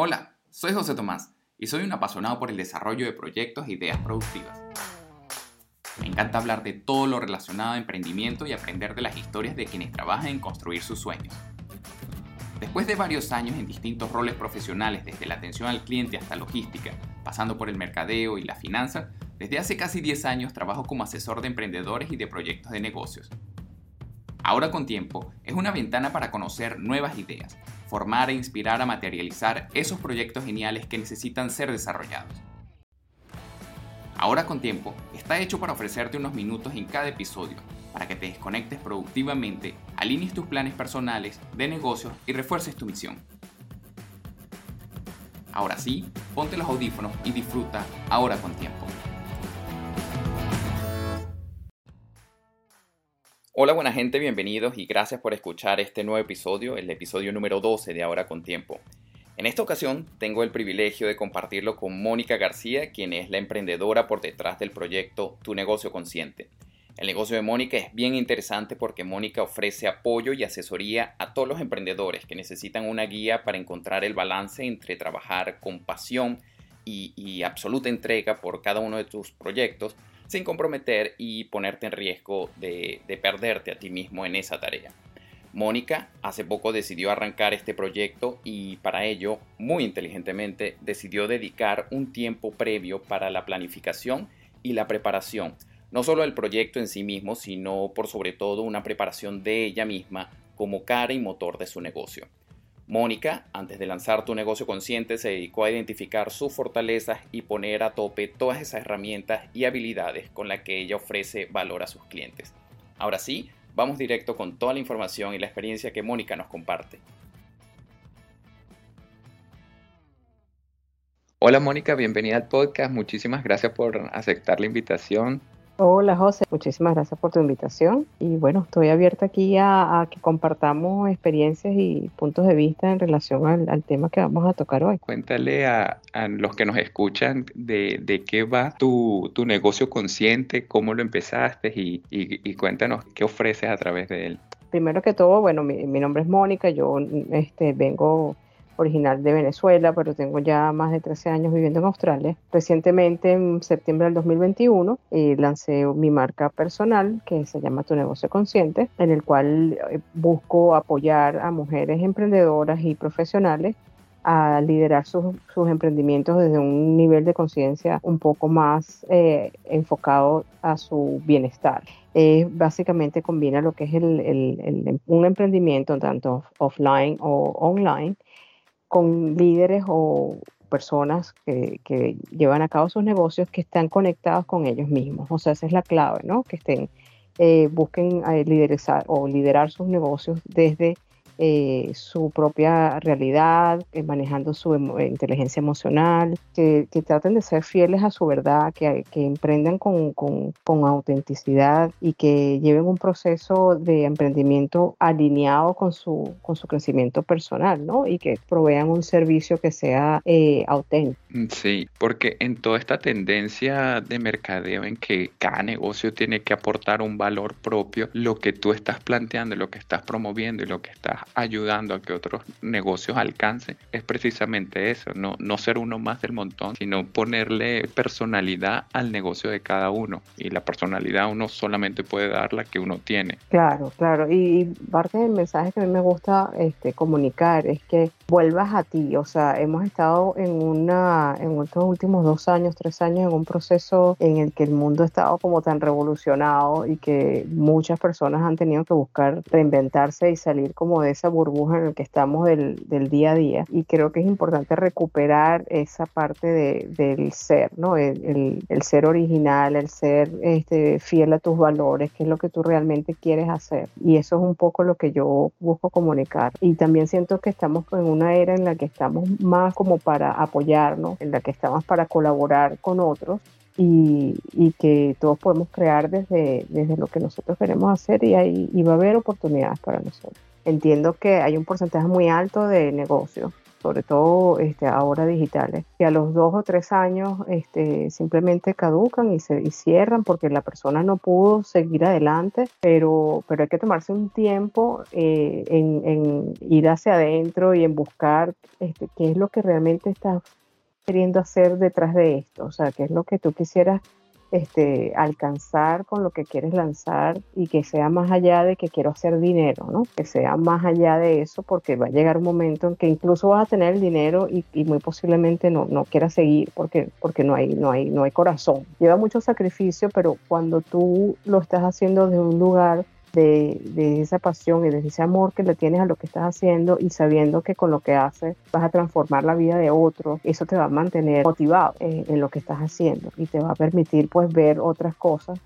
Hola, soy José Tomás y soy un apasionado por el desarrollo de proyectos e ideas productivas. Me encanta hablar de todo lo relacionado a emprendimiento y aprender de las historias de quienes trabajan en construir sus sueños. Después de varios años en distintos roles profesionales, desde la atención al cliente hasta logística, pasando por el mercadeo y la finanza, desde hace casi 10 años trabajo como asesor de emprendedores y de proyectos de negocios. Ahora con tiempo es una ventana para conocer nuevas ideas, formar e inspirar a materializar esos proyectos geniales que necesitan ser desarrollados. Ahora con tiempo está hecho para ofrecerte unos minutos en cada episodio para que te desconectes productivamente, alinees tus planes personales, de negocios y refuerces tu misión. Ahora sí, ponte los audífonos y disfruta ahora con tiempo. Hola buena gente, bienvenidos y gracias por escuchar este nuevo episodio, el episodio número 12 de Ahora con Tiempo. En esta ocasión tengo el privilegio de compartirlo con Mónica García, quien es la emprendedora por detrás del proyecto Tu negocio consciente. El negocio de Mónica es bien interesante porque Mónica ofrece apoyo y asesoría a todos los emprendedores que necesitan una guía para encontrar el balance entre trabajar con pasión y, absoluta entrega por cada uno de tus proyectos sin comprometer y ponerte en riesgo de, perderte a ti mismo en esa tarea. Mónica hace poco decidió arrancar este proyecto y para ello, muy inteligentemente, decidió dedicar un tiempo previo para la planificación y la preparación, no solo del proyecto en sí mismo, sino por sobre todo una preparación de ella misma como cara y motor de su negocio. Mónica, antes de lanzar tu negocio consciente, se dedicó a identificar sus fortalezas y poner a tope todas esas herramientas y habilidades con las que ella ofrece valor a sus clientes. Ahora sí, vamos directo con toda la información y la experiencia que Mónica nos comparte. Hola Mónica, bienvenida al podcast. Muchísimas gracias por aceptar la invitación. Hola José, muchísimas gracias por tu invitación y bueno, estoy abierta aquí a, que compartamos experiencias y puntos de vista en relación al, tema que vamos a tocar hoy. Cuéntale a, los que nos escuchan de, qué va tu, negocio consciente, cómo lo empezaste y, cuéntanos qué ofreces a través de él. Primero que todo, bueno, mi, mi nombre es Mónica, yo este, vengo original de Venezuela, pero tengo ya más de 13 años viviendo en Australia. Recientemente, en septiembre del 2021, eh, lancé mi marca personal que se llama Tu Negocio Consciente, en el cual eh, busco apoyar a mujeres emprendedoras y profesionales a liderar sus, emprendimientos desde un nivel de conciencia un poco más eh, enfocado a su bienestar. básicamente combina lo que es un emprendimiento tanto offline o online con líderes o personas que, llevan a cabo sus negocios que están conectados con ellos mismos. O sea, esa es la clave, ¿no? Que estén, eh, busquen eh, liderizar o liderar sus negocios desde eh, su propia realidad, eh, manejando su inteligencia emocional, que, traten de ser fieles a su verdad, que, que emprendan con, con, con, autenticidad y que lleven un proceso de emprendimiento alineado con su, con su crecimiento personal, ¿no? Y que provean un servicio que sea eh, auténtico. Mm, sí, porque en toda esta tendencia de mercadeo en que cada negocio tiene que aportar un valor propio, lo que tú estás planteando, lo que estás promoviendo y lo que estás ayudando a que otros negocios alcancen es precisamente eso, no, no ser uno más del montón, sino ponerle personalidad al negocio de cada uno. Y la personalidad uno solamente puede dar la que uno tiene. Claro, claro. Y, parte del mensaje que a mí me gusta este, comunicar es que vuelvas a ti. O sea, hemos estado en una, en estos últimos dos años, tres años, en un proceso en el que el mundo ha estado como tan revolucionado y que muchas personas han tenido que buscar reinventarse y salir como de esa burbuja en la que estamos del, del, día a día. Y creo que es importante recuperar esa parte de, del ser, ¿no? El, el, ser original, el ser este, fiel a tus valores, que es lo que tú realmente quieres hacer. Y eso es un poco lo que yo busco comunicar. Y también siento que estamos en una era en la que estamos más como para apoyarnos, en la que estamos para colaborar con otros y, y, que todos podemos crear desde, desde lo que nosotros queremos hacer y, ahí, y va a haber oportunidades para nosotros entiendo que hay un porcentaje muy alto de negocios sobre todo este, ahora digitales, que a los dos o tres años este, simplemente caducan y se cierran porque la persona no pudo seguir adelante, pero, pero hay que tomarse un tiempo eh, en, en, ir hacia adentro y en buscar este, qué es lo que realmente estás queriendo hacer detrás de esto, o sea, qué es lo que tú quisieras este, alcanzar con lo que quieres lanzar y que sea más allá de que quiero hacer dinero, ¿no? Que sea más allá de eso porque va a llegar un momento en que incluso vas a tener el dinero y, muy posiblemente no, no quieras seguir porque, porque no, hay, no, hay, no hay corazón. Lleva mucho sacrificio, pero cuando tú lo estás haciendo de un lugar de, esa pasión y de ese amor que le tienes a lo que estás haciendo y sabiendo que con lo que haces vas a transformar la vida de otros, eso te va a mantener motivado en, en lo que estás haciendo y te va a permitir pues ver otras cosas.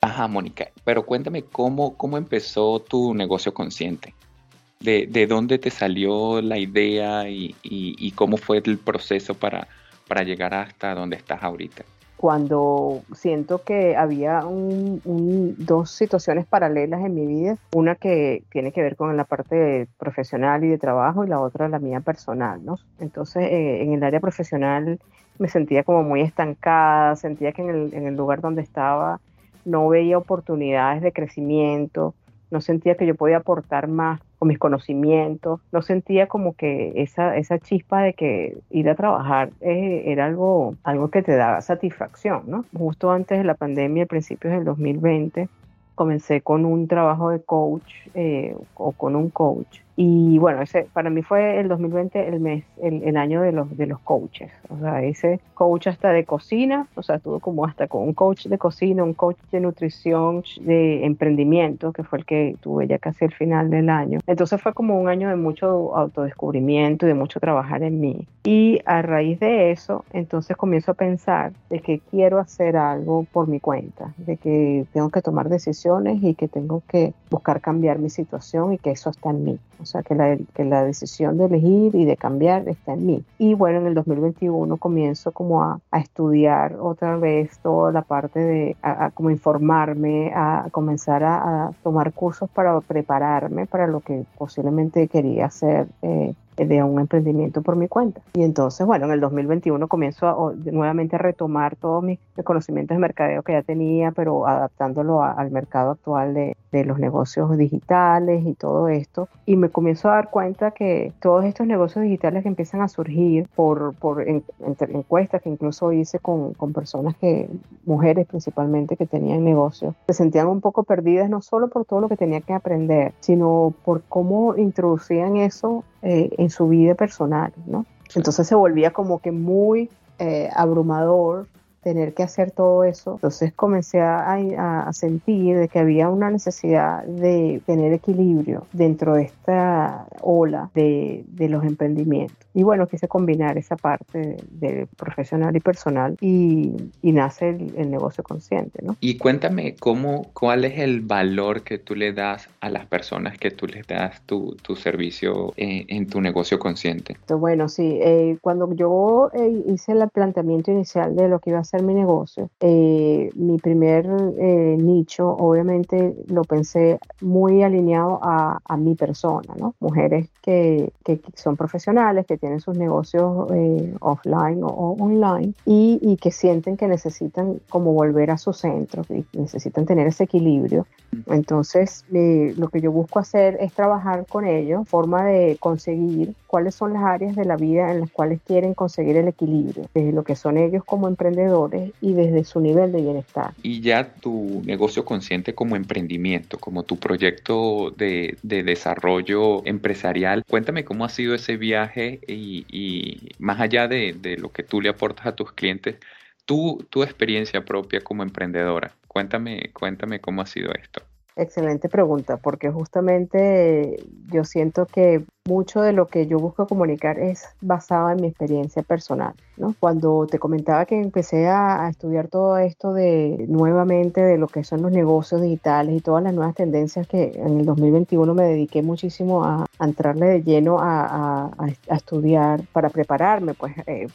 Ajá, Mónica, pero cuéntame cómo, cómo empezó tu negocio consciente. De, de, dónde te salió la idea y, y, y, cómo fue el proceso para, para llegar hasta donde estás ahorita cuando siento que había dos situaciones paralelas en mi vida, una que tiene que ver con la parte profesional y de trabajo y la otra la mía personal, ¿no? Entonces, eh, en el área profesional me sentía como muy estancada, sentía que en el lugar donde estaba no veía oportunidades de crecimiento, no sentía que yo podía aportar más con mis conocimientos, no sentía como que esa, esa chispa de que ir a trabajar eh, era algo, algo que te daba satisfacción, ¿no? Justo antes de la pandemia, a principios del 2020, comencé con un trabajo de coach eh, o con un coach y bueno, ese para mí fue el 2020 el mes, el, año de los, de los coaches. O sea, ese coach hasta de cocina, o sea, estuvo como hasta con un coach de cocina, un coach de nutrición, de emprendimiento, que fue el que tuve ya casi el final del año. Entonces fue como un año de mucho autodescubrimiento y de mucho trabajar en mí. Y a raíz de eso, entonces comienzo a pensar de que quiero hacer algo por mi cuenta, de que tengo que tomar decisiones y que tengo que buscar cambiar mi situación y que eso está en mí. O sea, que la, que la decisión de elegir y de cambiar está en mí. Y bueno, en el 2021 comienzo como a, a estudiar otra vez toda la parte de, a, como informarme, a comenzar a, tomar cursos para prepararme para lo que posiblemente quería hacer eh, de un emprendimiento por mi cuenta. Y entonces, bueno, en el 2021 comienzo nuevamente a retomar todos mis, conocimientos de mercadeo que ya tenía, pero adaptándolo al mercado actual de, de, los negocios digitales y todo esto. Y me comienzo a dar cuenta que todos estos negocios digitales que empiezan a surgir por, por encuestas que incluso hice con, con personas que, mujeres principalmente, que tenían negocios, se sentían un poco perdidas, no solo por todo lo que tenía que aprender, sino por cómo introducían eso eh, en su vida personal, ¿no? Entonces se volvía como que muy eh, abrumador tener que hacer todo eso. Entonces comencé a, sentir de que había una necesidad de tener equilibrio dentro de esta ola de, los emprendimientos. Y bueno, quise combinar esa parte de, profesional y personal y, nace el, negocio consciente. ¿no? Y cuéntame cómo, cuál es el valor que tú le das a las personas que tú les das tu, servicio eh, en, tu negocio consciente. bueno, sí, eh, cuando yo eh, hice el planteamiento inicial de lo que iba a ser mi negocio, eh, mi primer eh, nicho obviamente lo pensé muy alineado a, mi persona, ¿no? Mujeres que, son profesionales, que tienen sus negocios eh, offline o, online y, que sienten que necesitan como volver a su centro, que necesitan tener ese equilibrio. Entonces, lo que yo busco hacer es trabajar con ellos, forma de conseguir cuáles son las áreas de la vida en las cuales quieren conseguir el equilibrio, desde lo que son ellos como emprendedores y desde su nivel de bienestar. Y ya tu negocio consciente como emprendimiento, como tu proyecto de, desarrollo empresarial, cuéntame cómo ha sido ese viaje y, más allá de, de, lo que tú le aportas a tus clientes, tu, tu experiencia propia como emprendedora. Cuéntame, cuéntame cómo ha sido esto. Excelente pregunta, porque justamente yo siento que mucho de lo que yo busco comunicar es basado en mi experiencia personal. ¿no? Cuando te comentaba que empecé a, estudiar todo esto de nuevamente de lo que son los negocios digitales y todas las nuevas tendencias que en el 2021 me dediqué muchísimo a, entrarle de lleno a, estudiar para prepararme, pues eh,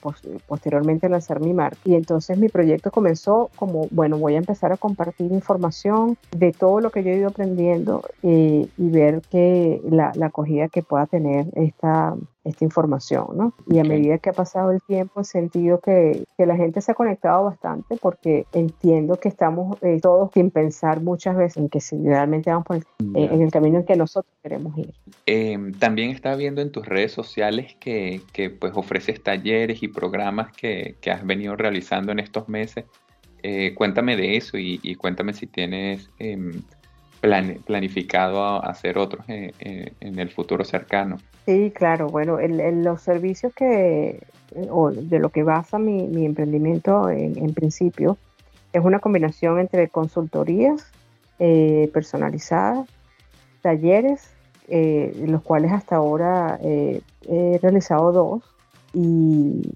posteriormente a lanzar mi marca. Y entonces mi proyecto comenzó como, bueno, voy a empezar a compartir información de todo lo que yo he ido aprendiendo eh, y ver que la, la acogida que pueda tener tener esta, esta información, ¿no? Y a medida que ha pasado el tiempo he sentido que, que la gente se ha conectado bastante porque entiendo que estamos eh, todos sin pensar muchas veces en que si realmente vamos por el, eh, en el camino en que nosotros queremos ir. Em, también estaba viendo en tus redes sociales que, que pues ofreces talleres y programas que, que, has venido realizando en estos meses. Eh, cuéntame de eso y, y cuéntame si tienes planificado hacer otros en, el futuro cercano. Sí, claro. Bueno, en, los servicios que, o de lo que basa mi, emprendimiento en, principio, es una combinación entre consultorías eh, personalizadas, talleres, eh, los cuales hasta ahora eh, he realizado dos, y,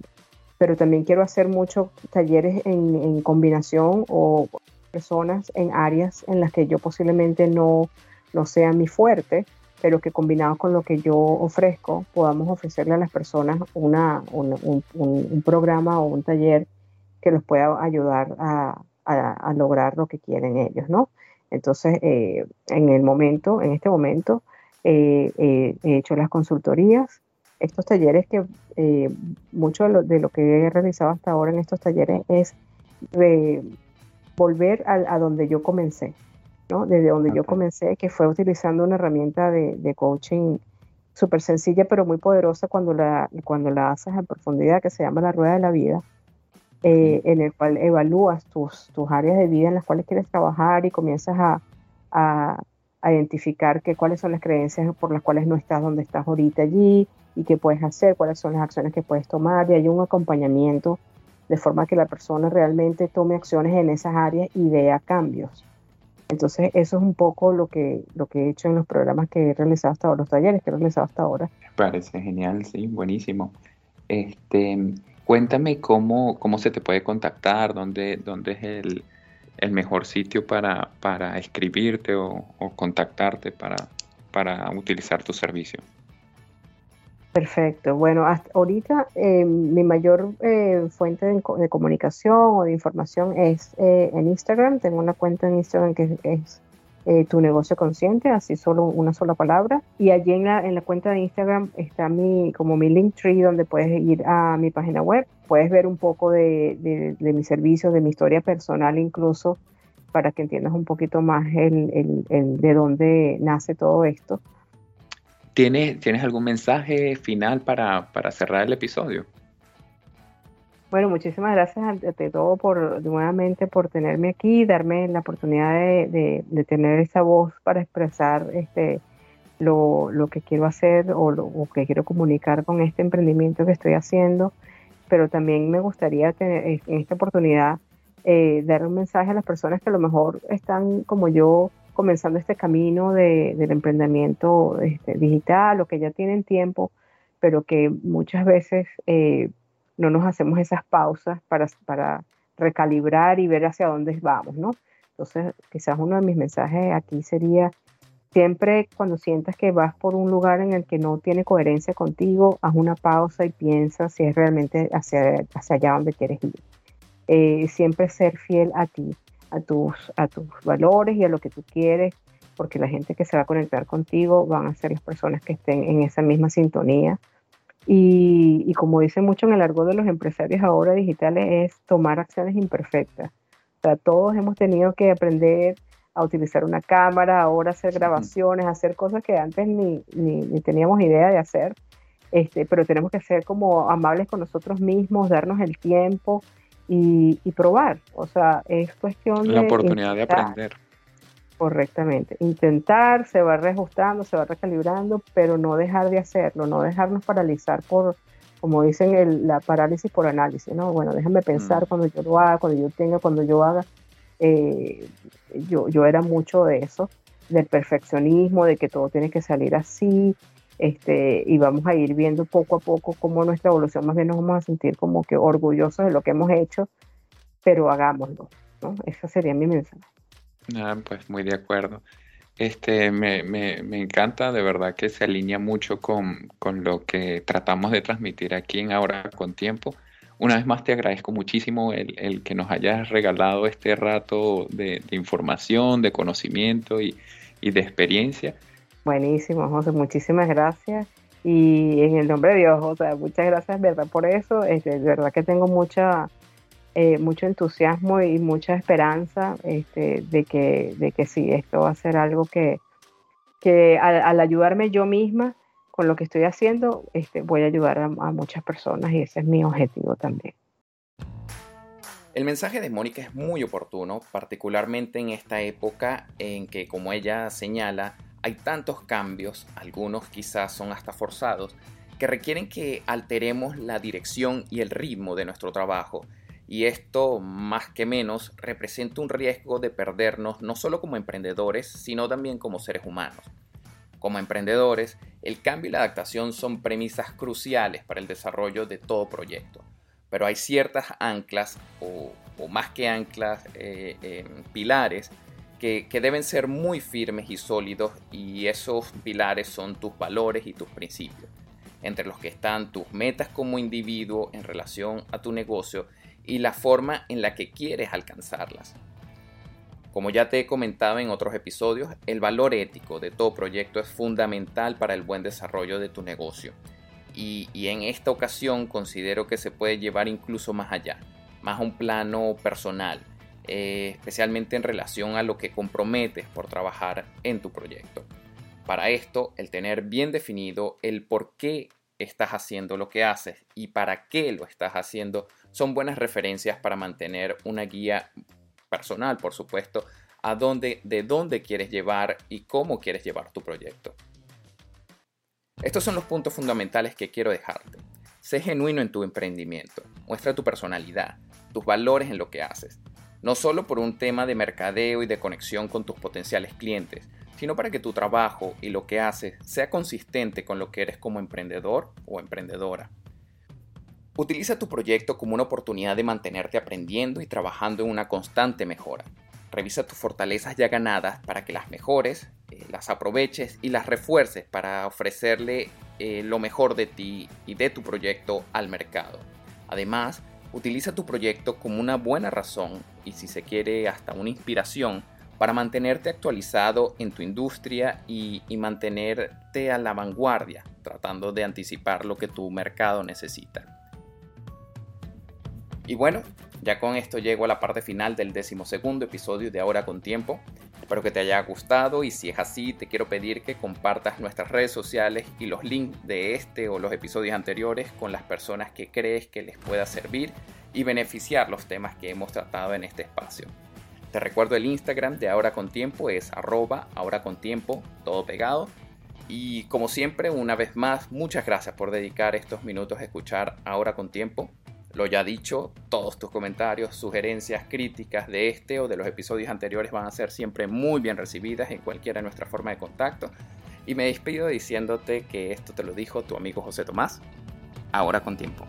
pero también quiero hacer muchos talleres en combinación o personas en áreas en las que yo posiblemente no, no sea mi fuerte, pero que combinado con lo que yo ofrezco, podamos ofrecerle a las personas una, un, programa o un taller que los pueda ayudar a, a, lograr lo que quieren ellos, ¿no? Entonces, eh, en el momento, en este momento, eh, eh, he hecho las consultorías, estos talleres que mucho de lo, de lo, que he realizado hasta ahora en estos talleres es de volver a, donde yo comencé, ¿no? Desde donde yo comencé, que fue utilizando una herramienta de, coaching súper sencilla pero muy poderosa cuando la, cuando la haces a profundidad, que se llama la rueda de la vida, eh, en el cual evalúas tus, tus áreas de vida en las cuales quieres trabajar y comienzas a, a, identificar que, cuáles son las creencias por las cuales no estás donde estás ahorita allí y qué puedes hacer, cuáles son las acciones que puedes tomar y hay un acompañamiento de forma que la persona realmente tome acciones en esas áreas y vea cambios. Entonces, eso es un poco lo que, lo que he hecho en los programas que he realizado hasta ahora, los talleres que he realizado hasta ahora. Me parece genial, sí, buenísimo. Este, cuéntame cómo, cómo se te puede contactar, dónde, dónde es el, mejor sitio para, para escribirte o, o contactarte para, para utilizar tu servicio. Perfecto. Bueno, hasta ahorita eh, mi mayor eh, fuente de, comunicación o de información es eh, en Instagram. Tengo una cuenta en Instagram que es, Tu Negocio Consciente, así solo una sola palabra. Y allí en la, en la cuenta de Instagram está mi, como mi link tree donde puedes ir a mi página web. Puedes ver un poco de, de, de mi servicio, de mi historia personal incluso, para que entiendas un poquito más el, el, el de dónde nace todo esto. ¿Tienes, ¿Tienes algún mensaje final para, cerrar el episodio? Bueno, muchísimas gracias ante todo por nuevamente por tenerme aquí, darme la oportunidad de, tener esa voz para expresar este lo, que quiero hacer o lo que quiero comunicar con este emprendimiento que estoy haciendo. Pero también me gustaría tener en esta oportunidad eh, dar un mensaje a las personas que a lo mejor están como yo comenzando este camino de, del emprendimiento este, digital o que ya tienen tiempo, pero que muchas veces eh, no nos hacemos esas pausas para, para recalibrar y ver hacia dónde vamos, ¿no? Entonces, quizás uno de mis mensajes aquí sería, siempre cuando sientas que vas por un lugar en el que no tiene coherencia contigo, haz una pausa y piensa si es realmente hacia, hacia allá donde quieres ir. Eh, siempre ser fiel a ti a tus, a tus valores y a lo que tú quieres, porque la gente que se va a conectar contigo van a ser las personas que estén en esa misma sintonía. Y, y como dice mucho en el argot de los empresarios ahora digitales, es tomar acciones imperfectas. O sea, todos hemos tenido que aprender a utilizar una cámara, ahora hacer grabaciones, hacer cosas que antes ni, ni, ni teníamos idea de hacer. Este, pero tenemos que ser como amables con nosotros mismos, darnos el tiempo y, probar. O sea, es cuestión de... La oportunidad de aprender. Correctamente. Intentar, se va reajustando, se va recalibrando, pero no dejar de hacerlo, no dejarnos paralizar por, como dicen, el, la parálisis por análisis, ¿no? Bueno, déjame pensar mm. cuando yo lo haga, cuando yo tenga, cuando yo haga. Eh, yo, yo era mucho de eso, del perfeccionismo, de que todo tiene que salir así, este, y vamos a ir viendo poco a poco cómo nuestra evolución, más bien nos vamos a sentir como que orgullosos de lo que hemos hecho, pero hagámoslo, ¿no? Ese sería mi mensaje. Ah, pues muy de acuerdo. Este, me, me, encanta, de verdad que se alinea mucho con, con, lo que tratamos de transmitir aquí en Ahora con Tiempo. Una vez más te agradezco muchísimo el, el que nos hayas regalado este rato de, de información, de conocimiento y, y de experiencia. Buenísimo, José, muchísimas gracias. Y en el nombre de Dios, o sea, muchas gracias, verdad, por eso. Este, de verdad que tengo mucha, eh, mucho entusiasmo y mucha esperanza este, de, que, de que sí, esto va a ser algo que, que al, ayudarme yo misma con lo que estoy haciendo, este, voy a ayudar a muchas personas y ese es mi objetivo también. El mensaje de Mónica es muy oportuno, particularmente en esta época en que, como ella señala, hay tantos cambios, algunos quizás son hasta forzados, que requieren que alteremos la dirección y el ritmo de nuestro trabajo. Y esto, más que menos, representa un riesgo de perdernos no solo como emprendedores, sino también como seres humanos. Como emprendedores, el cambio y la adaptación son premisas cruciales para el desarrollo de todo proyecto pero hay ciertas anclas o, más que anclas, eh, em, pilares que, deben ser muy firmes y sólidos y esos pilares son tus valores y tus principios, entre los que están tus metas como individuo en relación a tu negocio y la forma en la que quieres alcanzarlas. Como ya te he comentado en otros episodios, el valor ético de todo proyecto es fundamental para el buen desarrollo de tu negocio y, en esta ocasión considero que se puede llevar incluso más allá, más a un plano personal, eh, especialmente en relación a lo que comprometes por trabajar en tu proyecto. Para esto, el tener bien definido el por qué estás haciendo lo que haces y para qué lo estás haciendo son buenas referencias para mantener una guía personal, por supuesto, a dónde, de dónde quieres llevar y cómo quieres llevar tu proyecto. Estos son los puntos fundamentales que quiero dejarte. Sé genuino en tu emprendimiento, muestra tu personalidad, tus valores en lo que haces, no solo por un tema de mercadeo y de conexión con tus potenciales clientes, sino para que tu trabajo y lo que haces sea consistente con lo que eres como emprendedor o emprendedora. Utiliza tu proyecto como una oportunidad de mantenerte aprendiendo y trabajando en una constante mejora. Revisa tus fortalezas ya ganadas para que las mejores, eh, las aproveches y las refuerces para ofrecerle eh, lo mejor de ti y de tu proyecto al mercado. Además, utiliza tu proyecto como una buena razón y si se quiere hasta una inspiración para mantenerte actualizado en tu industria y, mantenerte a la vanguardia, tratando de anticipar lo que tu mercado necesita. Y bueno, ya con esto llego a la parte final del decimosegundo episodio de Ahora con Tiempo. Espero que te haya gustado y si es así te quiero pedir que compartas nuestras redes sociales y los links de este o los episodios anteriores con las personas que crees que les pueda servir y beneficiar los temas que hemos tratado en este espacio. Te recuerdo el Instagram de Ahora con Tiempo es arroba ahora con tiempo, todo pegado. Y como siempre, una vez más, muchas gracias por dedicar estos minutos a escuchar Ahora con Tiempo. Lo ya dicho, todos tus comentarios, sugerencias, críticas de este o de los episodios anteriores van a ser siempre muy bien recibidas en cualquiera de nuestra forma de contacto. Y me despido diciéndote que esto te lo dijo tu amigo José Tomás, ahora con tiempo.